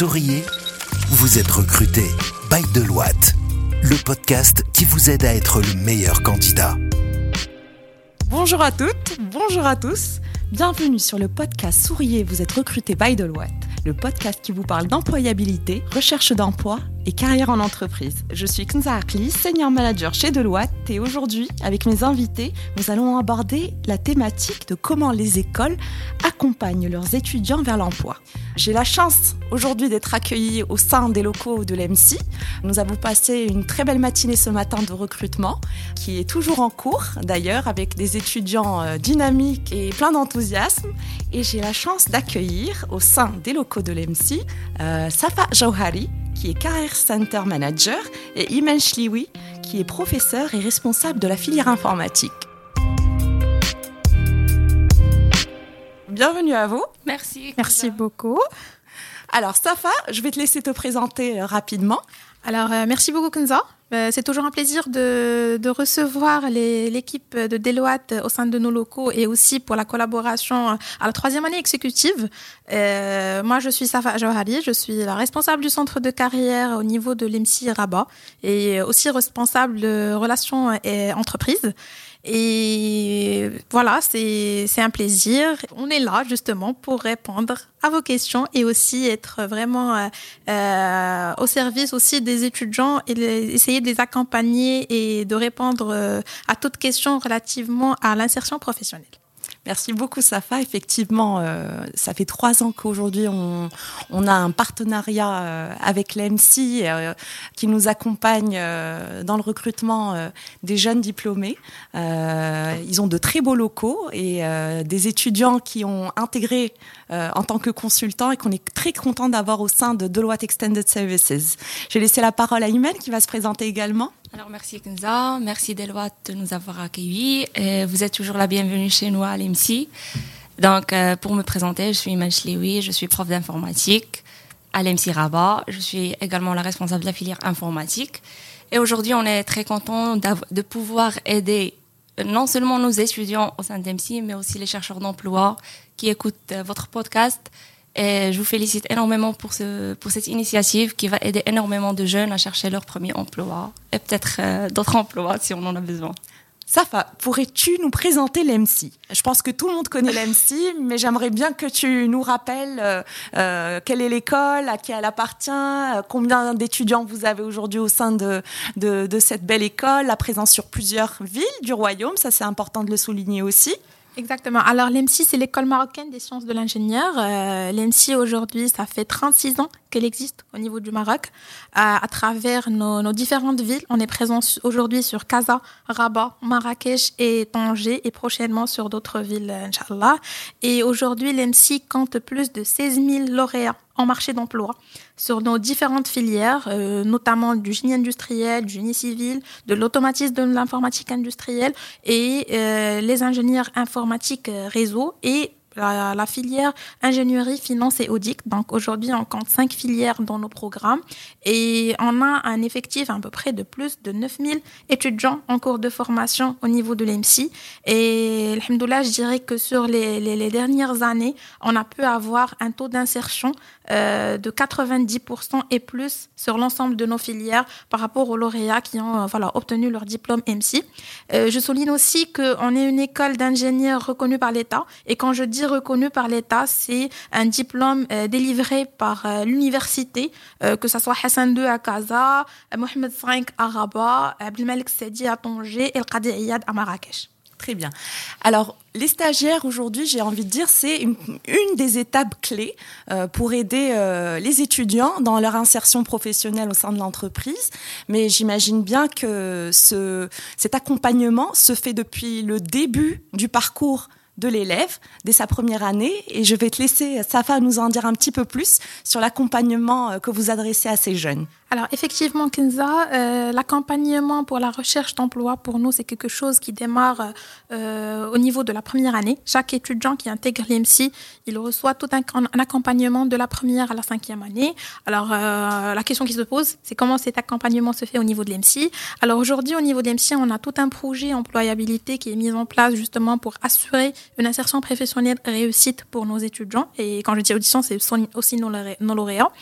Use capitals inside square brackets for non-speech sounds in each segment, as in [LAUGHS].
souriez Vous êtes recruté by Deloitte, le podcast qui vous aide à être le meilleur candidat. Bonjour à toutes, bonjour à tous. Bienvenue sur le podcast Souriez, vous êtes recruté by Deloitte, le podcast qui vous parle d'employabilité, recherche d'emploi et carrière en entreprise. Je suis Knza Akli, senior manager chez Deloitte et aujourd'hui, avec mes invités, nous allons aborder la thématique de comment les écoles accompagnent leurs étudiants vers l'emploi. J'ai la chance aujourd'hui d'être accueillie au sein des locaux de l'EMSI. Nous avons passé une très belle matinée ce matin de recrutement qui est toujours en cours d'ailleurs avec des étudiants euh, dynamiques et pleins d'enthousiasme. Et j'ai la chance d'accueillir au sein des locaux de l'EMSI euh, Safa Jauhari, qui est Career Center Manager, et Imen Shliwi, qui est professeur et responsable de la filière informatique. Bienvenue à vous. Merci. Merci beaucoup. Alors, Safa, je vais te laisser te présenter euh, rapidement. Alors, euh, merci beaucoup, Kenza. Euh, c'est toujours un plaisir de, de recevoir l'équipe de Deloitte au sein de nos locaux et aussi pour la collaboration à la troisième année exécutive. Euh, moi, je suis Safa Jawhari, je suis la responsable du centre de carrière au niveau de l'EMSI Rabat et aussi responsable de relations et entreprises. Et voilà, c'est un plaisir. On est là justement pour répondre à vos questions et aussi être vraiment euh, euh au service aussi des étudiants et essayer de les accompagner et de répondre euh, à toutes questions relativement à l'insertion professionnelle. Merci beaucoup, Safa. Effectivement, euh, ça fait trois ans qu'aujourd'hui, on, on, a un partenariat euh, avec l'EMSI euh, qui nous accompagne euh, dans le recrutement euh, des jeunes diplômés. ils ont de très beaux locaux et des étudiants qui ont intégré en tant que consultants et qu'on est très content d'avoir au sein de Deloitte Extended Services. J'ai laissé la parole à Imen qui va se présenter également. Alors merci Kenza, merci Deloitte de nous avoir accueillis. Vous êtes toujours la bienvenue chez nous à l'EMSI. Donc euh, pour me présenter, je suis Shlewi, je suis prof d'informatique à l'EMSI Rabat. Je suis également la responsable de la filière informatique. Et aujourd'hui, on est très content de pouvoir aider non seulement nos étudiants au sein d'EMSI, mais aussi les chercheurs d'emploi qui écoutent euh, votre podcast et je vous félicite énormément pour, ce, pour cette initiative qui va aider énormément de jeunes à chercher leur premier emploi et peut-être euh, d'autres emplois si on en a besoin. Safa, pourrais-tu nous présenter l'EMSI Je pense que tout le monde connaît l'EMSI, [LAUGHS] mais j'aimerais bien que tu nous rappelles euh, euh, quelle est l'école, à qui elle appartient, combien d'étudiants vous avez aujourd'hui au sein de, de, de cette belle école, la présence sur plusieurs villes du royaume, ça c'est important de le souligner aussi. Exactement. Alors, l'EMSI, c'est l'école marocaine des sciences de l'ingénieur. Euh, L'EMSI, aujourd'hui, ça fait 36 ans qu'elle existe au niveau du Maroc. À, à travers nos, nos, différentes villes, on est présent aujourd'hui sur Casa, Rabat, Marrakech et Tanger et prochainement sur d'autres villes, Inch'Allah. Et aujourd'hui, l'EMSI compte plus de 16 000 lauréats en marché d'emploi sur nos différentes filières, euh, notamment du génie industriel, du génie civil, de l'automatisme de l'informatique industrielle et euh, les ingénieurs informatiques euh, réseau et la, filière ingénierie, finance et audit. Donc aujourd'hui, on compte cinq filières dans nos programmes et on a un effectif à peu près de plus de 9000 étudiants en cours de formation au niveau de l'EMSI. Et alhamdoulilah, je dirais que sur les, les, dernières années, on a pu avoir un taux d'insertion euh, de 90% et plus sur l'ensemble de nos filières par rapport aux lauréats qui ont euh, voilà, obtenu leur diplôme MC. Euh, je souligne aussi qu'on est une école d'ingénieurs reconnue par l'État et quand je dis reconnu par l'État, c'est un diplôme euh, délivré par euh, l'université, euh, que ce soit Hassan II à Casa, Mohamed V à Rabat, Abdelmalik Sedi à Tanger et El Qadi Iyad à Marrakech. Très bien. Alors, les stagiaires aujourd'hui, j'ai envie de dire, c'est une, des étapes clés pour aider les étudiants dans leur insertion professionnelle au sein de l'entreprise. Mais j'imagine bien que ce, cet accompagnement se fait depuis le début du parcours de l'élève dès sa première année. Et je vais te laisser, Safa, nous en dire un petit peu plus sur l'accompagnement que vous adressez à ces jeunes. Alors effectivement, Kenza, euh, l'accompagnement pour la recherche d'emploi, pour nous, c'est quelque chose qui démarre euh, au niveau de la première année. Chaque étudiant qui intègre l'EMC, il reçoit tout un, accompagnement de la première à la cinquième année. Alors euh, la question qui se pose, c'est comment cet accompagnement se fait au niveau de l'EMC. Alors aujourd'hui, au niveau de l'EMC, on a tout un projet employabilité qui est mis en place justement pour assurer une insertion professionnelle réussite pour nos étudiants. Et quand je dis audition, c'est aussi nos lauréats.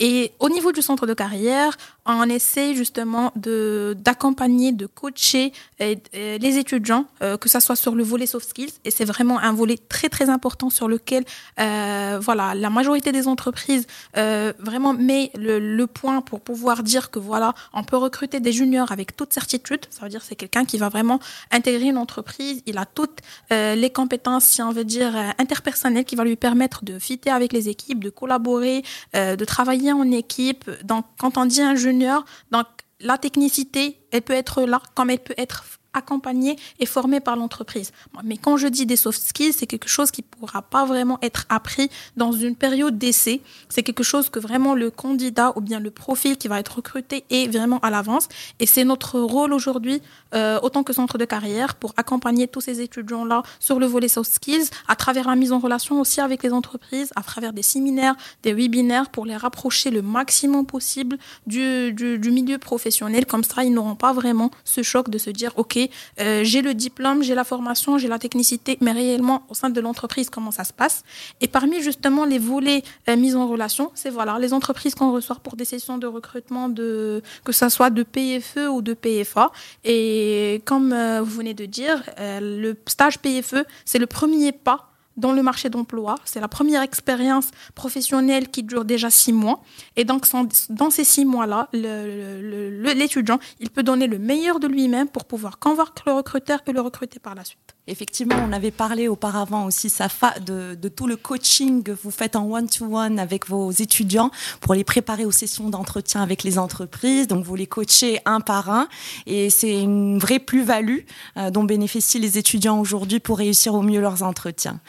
Et au niveau du centre de carrière, on essaie justement d'accompagner, de coacher euh, euh, les étudiants, euh, que ça soit sur le volet soft skills. Et c'est vraiment un volet très très important sur lequel, voilà, la majorité des entreprises vraiment met le, point pour pouvoir dire que voilà, on peut recruter des juniors avec toute certitude. Ça veut dire c'est quelqu'un qui va vraiment intégrer une entreprise. Il a toutes les compétences, si on veut dire, interpersonnelles qui va lui permettre de fitter avec les équipes, de collaborer, de travailler en équipe. Donc, quand on dit un junior donc, la technicité, elle peut être là comme elle peut être accompagné et formé par l'entreprise. Mais quand je dis des soft skills, c'est quelque chose qui ne pourra pas vraiment être appris dans une période d'essai. C'est quelque chose que vraiment le candidat ou bien le profil qui va être recruté est vraiment à l'avance. Et c'est notre rôle aujourd'hui, euh, autant que centre de carrière, pour accompagner tous ces étudiants-là sur le volet soft skills, à travers la mise en relation aussi avec les entreprises, à travers des séminaires, des webinaires, pour les rapprocher le maximum possible du milieu professionnel. Comme ça, ils n'auront pas vraiment ce choc de se dire, OK, euh, j'ai le diplôme, j'ai la formation, j'ai la technicité, mais réellement au sein de l'entreprise, comment ça se passe? Et parmi justement les volets euh, mis en relation, c'est voilà les entreprises qu'on reçoit pour des sessions de recrutement, de, que ce soit de PFE ou de PFA. Et comme euh, vous venez de dire, le stage PFE, c'est le premier pas dans le marché d'emploi. C'est la première expérience professionnelle qui dure déjà six mois. Et donc, dans ces six mois-là, l'étudiant, il peut donner le meilleur de lui-même pour pouvoir convaincre le recruteur et le recruter par la suite. Effectivement, on avait parlé auparavant aussi de tout le coaching que vous faites en one-to-one avec vos étudiants pour les préparer aux sessions d'entretien avec les entreprises. Donc, vous les coachez un par un et c'est une vraie plus-value euh, dont bénéficient les étudiants aujourd'hui pour réussir au mieux leurs entretiens.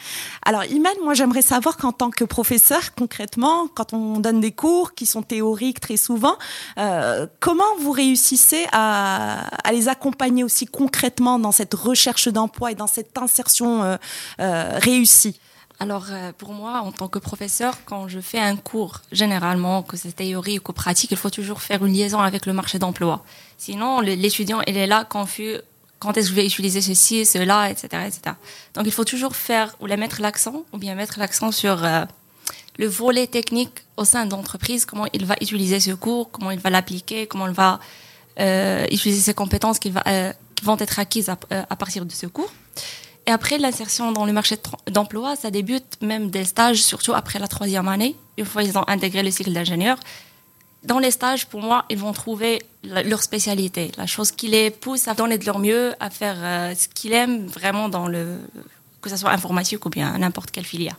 Alors, Iman, moi, j'aimerais savoir qu'en tant que professeur, concrètement, quand on donne des cours qui sont théoriques très souvent, euh, comment vous réussissez à, à les accompagner aussi concrètement dans cette recherche d'emploi et dans cette insertion euh, euh, réussie alors euh, pour moi, en tant que professeur, quand je fais un cours, généralement, que c'est théorique ou pratique, il faut toujours faire une liaison avec le marché d'emploi. Sinon, l'étudiant, il est là confus. Quand est-ce que je vais utiliser ceci, cela, etc., etc. Donc il faut toujours faire ou la mettre l'accent, ou bien mettre l'accent sur le volet technique au sein de l'entreprise, comment il va utiliser ce cours, comment il va l'appliquer, comment il va utiliser ses compétences qui, va, qui vont être acquises à, à partir de ce cours. Et après, l'insertion dans le marché d'emploi, ça débute même des stages, surtout après la troisième année, une fois qu'ils ont intégré le cycle d'ingénieur. Dans les stages, pour moi, ils vont trouver leur spécialité, la chose qui les pousse à donner de leur mieux, à faire euh, ce qu'ils aiment vraiment dans le, que ce soit informatique ou bien n'importe quelle filière.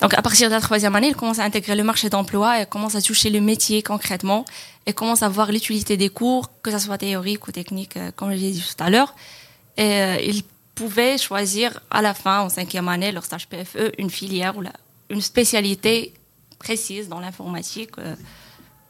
Donc, à partir de la troisième année, ils commencent à intégrer le marché d'emploi et commencent à toucher le métier concrètement et commencent à voir l'utilité des cours, que ce soit théorique ou technique, euh, comme je l'ai dit tout à l'heure. Et euh, ils pouvaient choisir à la fin, en cinquième année, leur stage PFE, une filière ou une spécialité précise dans l'informatique euh,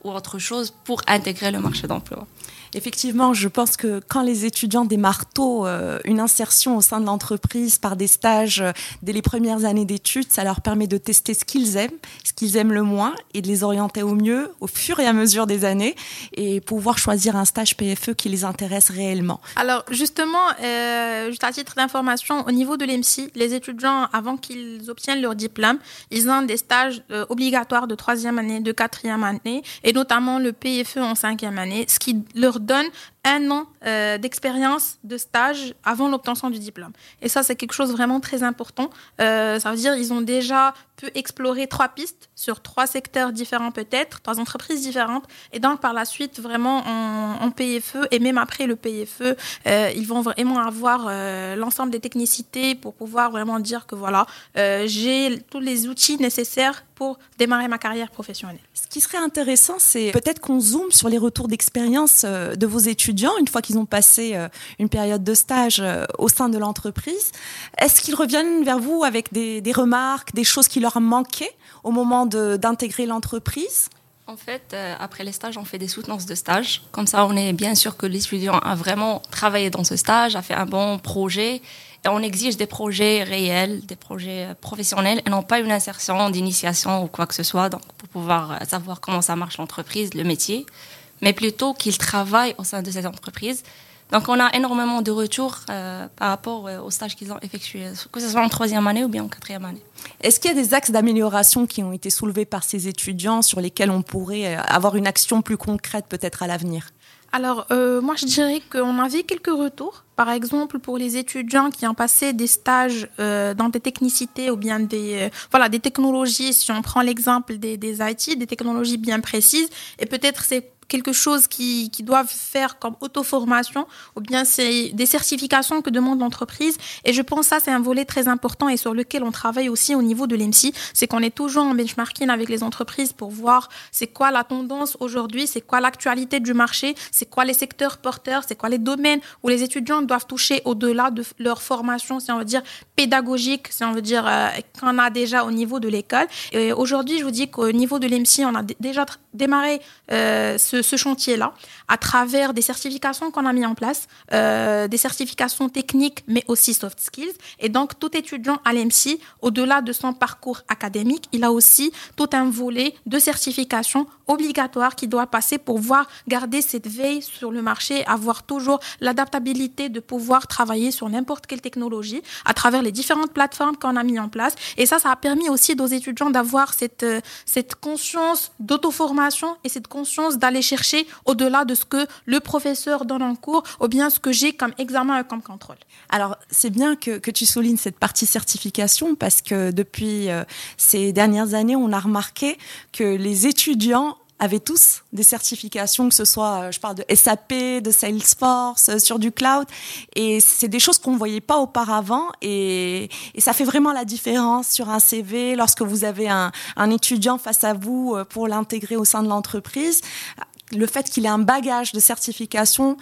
ou autre chose pour intégrer le marché d'emploi. Effectivement, je pense que quand les étudiants démarrent tôt euh, une insertion au sein de l'entreprise par des stages euh, dès les premières années d'études, ça leur permet de tester ce qu'ils aiment, ce qu'ils aiment le moins et de les orienter au mieux au fur et à mesure des années et pouvoir choisir un stage PFE qui les intéresse réellement. Alors justement, euh, juste à titre d'information, au niveau de l'EMSI, les étudiants, avant qu'ils obtiennent leur diplôme, ils ont des stages euh, obligatoires de troisième année, de quatrième année et notamment le PFE en cinquième année, ce qui leur donne un an euh, d'expérience de stage avant l'obtention du diplôme. Et ça, c'est quelque chose vraiment très important. Euh, ça veut dire ils ont déjà pu explorer trois pistes sur trois secteurs différents peut-être, trois entreprises différentes. Et donc, par la suite, vraiment en, PFE, et même après le PFE, euh, ils vont vraiment avoir l'ensemble des technicités pour pouvoir vraiment dire que voilà, j'ai tous les outils nécessaires pour démarrer ma carrière professionnelle. Ce qui serait intéressant, c'est peut-être qu'on zoome sur les retours d'expérience de vos étudiants une fois qu'ils ont passé euh, une période de stage euh, au sein de l'entreprise. Est-ce qu'ils reviennent vers vous avec des, remarques, des choses qui leur manquaient au moment d'intégrer l'entreprise? En fait, euh, après les stages, on fait des soutenances de stage. Comme ça, on est bien sûr que l'étudiant a vraiment travaillé dans ce stage, a fait un bon projet. Et on exige des projets réels, des projets professionnels, et non pas une insertion d'initiation ou quoi que ce soit, donc pour pouvoir savoir comment ça marche l'entreprise, le métier mais plutôt qu'ils travaillent au sein de cette entreprise. Donc, on a énormément de retours euh, par rapport euh, aux stages qu'ils ont effectués, que ce soit en troisième année ou bien en quatrième année. Est-ce qu'il y a des axes d'amélioration qui ont été soulevés par ces étudiants sur lesquels on pourrait euh, avoir une action plus concrète peut-être à l'avenir? Alors, euh, moi, je dirais qu'on avait quelques retours. Par exemple, pour les étudiants qui ont passé des stages euh, dans des technicités ou bien des, euh, voilà, des technologies, si on prend l'exemple des, des IT, des technologies bien précises, et peut-être c'est quelque chose qui, qui doivent faire comme auto-formation ou bien c'est des certifications que demande l'entreprise. Et je pense que ça, c'est un volet très important et sur lequel on travaille aussi au niveau de l'EMSI. C'est qu'on est toujours en benchmarking avec les entreprises pour voir c'est quoi la tendance aujourd'hui, c'est quoi l'actualité du marché, c'est quoi les secteurs porteurs, c'est quoi les domaines où les étudiants doivent toucher au-delà de leur formation, si on veut dire pédagogique, si on veut dire euh, qu'on a déjà au niveau de l'école. Et aujourd'hui, je vous dis qu'au niveau de l'EMSI, on a déjà démarré euh, ce ce, chantier-là à travers des certifications qu'on a mis en place, euh, des certifications techniques, mais aussi soft skills. Et donc, tout étudiant à l'EMC, au-delà de son parcours académique, il a aussi tout un volet de certification obligatoire qui doit passer pour voir garder cette veille sur le marché, avoir toujours l'adaptabilité de pouvoir travailler sur n'importe quelle technologie à travers les différentes plateformes qu'on a mis en place. Et ça, ça a permis aussi aux étudiants d'avoir cette, euh, cette conscience d'auto-formation et cette conscience d'aller chercher au-delà de ce que le professeur donne en cours ou bien ce que j'ai comme examen et comme contrôle. Alors, c'est bien que, que, tu soulignes cette partie certification parce que depuis euh, ces dernières années, on a remarqué que les étudiants avaient tous des certifications, que ce soit, euh, je parle de SAP, de Salesforce, euh, sur du cloud. Et c'est des choses qu'on ne voyait pas auparavant. Et, et, ça fait vraiment la différence sur un CV lorsque vous avez un, un étudiant face à vous pour l'intégrer au sein de l'entreprise le fait qu'il ait un bagage de certification,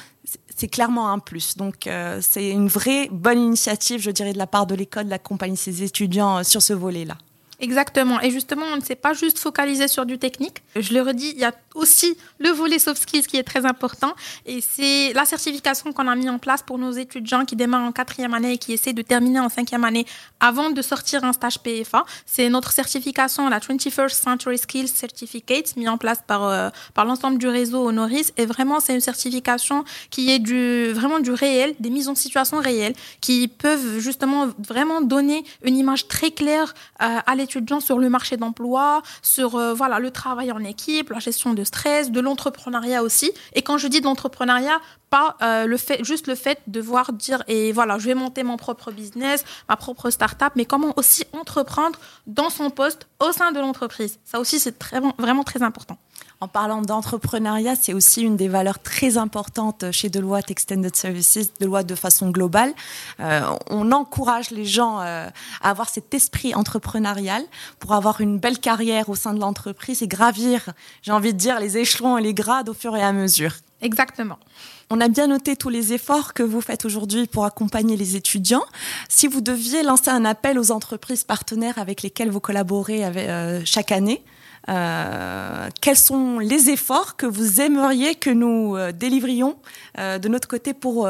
c'est clairement un plus. Donc, euh, c'est une vraie bonne initiative, je dirais, de la part de l'école d'accompagner ses étudiants euh, sur ce volet-là. Exactement. Et justement, on ne s'est pas juste focalisé sur du technique. Je le redis, il y a aussi le volet soft skills qui est très important. Et c'est la certification qu'on a mis en place pour nos étudiants qui démarrent en quatrième année et qui essaient de terminer en cinquième année avant de sortir un stage PFA. C'est notre certification, la 21st Century Skills Certificate, mis en place par, euh, par l'ensemble du réseau Honoris. Et vraiment, c'est une certification qui est du, vraiment du réel, des mises en situation réelles, qui peuvent justement vraiment donner une image très claire euh, à l'étudiant sur le marché d'emploi, sur euh, voilà le travail en équipe, la gestion de stress, de l'entrepreneuriat aussi. Et quand je dis de l'entrepreneuriat, pas euh, le fait, juste le fait de voir dire et voilà, je vais monter mon propre business, ma propre start-up, mais comment aussi entreprendre dans son poste au sein de l'entreprise. Ça aussi, c'est très, vraiment très important. En parlant d'entrepreneuriat, c'est aussi une des valeurs très importantes chez Deloitte Extended Services, Deloitte de façon globale. Euh, on encourage les gens euh, à avoir cet esprit entrepreneurial pour avoir une belle carrière au sein de l'entreprise et gravir, j'ai envie de dire, les échelons et les grades au fur et à mesure. Exactement. On a bien noté tous les efforts que vous faites aujourd'hui pour accompagner les étudiants. Si vous deviez lancer un appel aux entreprises partenaires avec lesquelles vous collaborez euh, chaque année, euh, quels sont les efforts que vous aimeriez que nous euh, délivrions de notre côté pour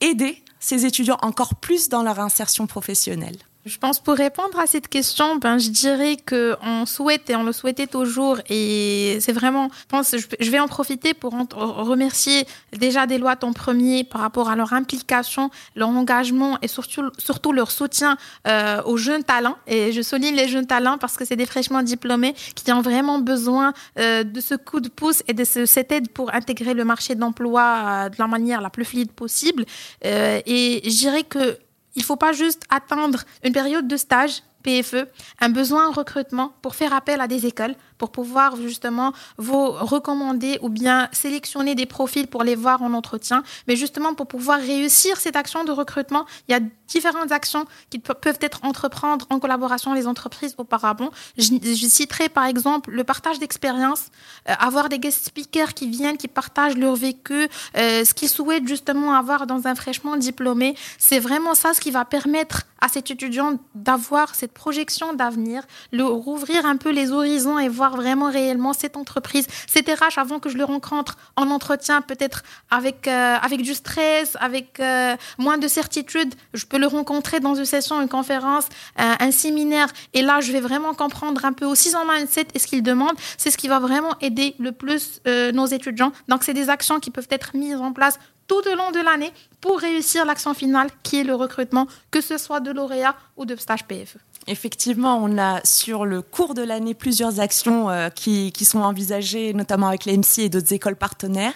aider ces étudiants encore plus dans leur insertion professionnelle? Je pense pour répondre à cette question, ben je dirais que on souhaite et on le souhaitait toujours et c'est vraiment, je pense, je vais en profiter pour remercier déjà des lois en premier par rapport à leur implication, leur engagement et surtout surtout leur soutien euh, aux jeunes talents. Et je souligne les jeunes talents parce que c'est des fraîchement diplômés qui ont vraiment besoin euh, de ce coup de pouce et de ce, cette aide pour intégrer le marché d'emploi euh, de la manière la plus fluide possible. Euh, et je dirais que il ne faut pas juste attendre une période de stage PFE, un besoin en recrutement pour faire appel à des écoles, pour pouvoir justement vous recommander ou bien sélectionner des profils pour les voir en entretien. Mais justement, pour pouvoir réussir cette action de recrutement, il y a différentes actions qui peuvent être entreprendre en collaboration les entreprises auparavant. Je, je citerai par exemple le partage d'expérience, euh, avoir des guest speakers qui viennent, qui partagent leur vécu, euh, ce qu'ils souhaitent justement avoir dans un fraîchement diplômé. C'est vraiment ça ce qui va permettre à cet étudiant d'avoir cette projection d'avenir, le rouvrir un peu les horizons et voir vraiment réellement cette entreprise, cet RH avant que je le rencontre en entretien, peut-être avec, euh, avec du stress, avec euh, moins de certitude. Je peux le rencontrer dans une session, une conférence, euh, un séminaire. Et là, je vais vraiment comprendre un peu aussi son mindset et ce qu'il demande. C'est ce qui va vraiment aider le plus nos étudiants. Donc, c'est des actions qui peuvent être mises en place tout au long de l'année pour réussir l'action finale qui est le recrutement, que ce soit de lauréat ou de stage PFE. Effectivement, on a sur le cours de l'année plusieurs actions euh, qui, qui, sont envisagées, notamment avec l'EMC et d'autres écoles partenaires,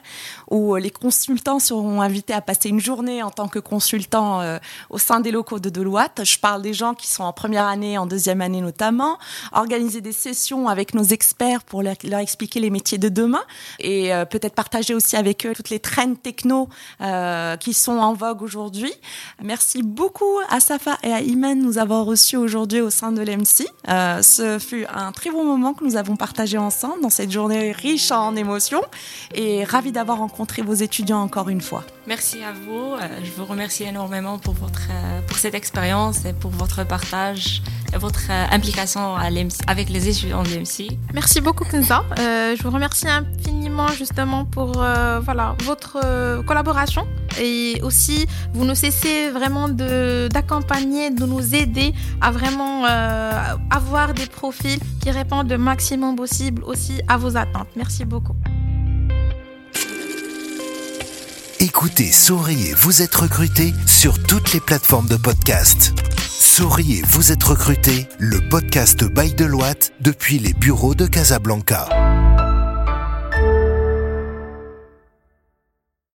où euh, les consultants seront invités à passer une journée en tant que consultants euh, au sein des locaux de Deloitte. Je parle des gens qui sont en première année, en deuxième année notamment, organiser des sessions avec nos experts pour leur, expliquer les métiers de demain et peut-être partager aussi avec eux toutes les trends techno qui sont en vogue aujourd'hui. Merci beaucoup à Safa et à Iman nous avoir reçus aujourd'hui au sein de l'EMC. Euh, ce fut un très bon moment que nous avons partagé ensemble dans cette journée riche en émotions et ravi d'avoir rencontré vos étudiants encore une fois. Merci à vous. Euh, je vous remercie énormément pour, votre, euh, pour cette expérience et pour votre partage et votre implication à avec les étudiants de l'EMC. Merci beaucoup, Kenza. je vous remercie infiniment justement pour voilà, votre collaboration et aussi vous ne cessez vraiment d'accompagner, de, de nous aider à vraiment euh, avoir des profils qui répondent le maximum possible aussi à vos attentes. Merci beaucoup. Écoutez, souriez, vous êtes recruté sur toutes les plateformes de podcast. Souriez, vous êtes recruté, le podcast Bail de Loite depuis les bureaux de Casablanca.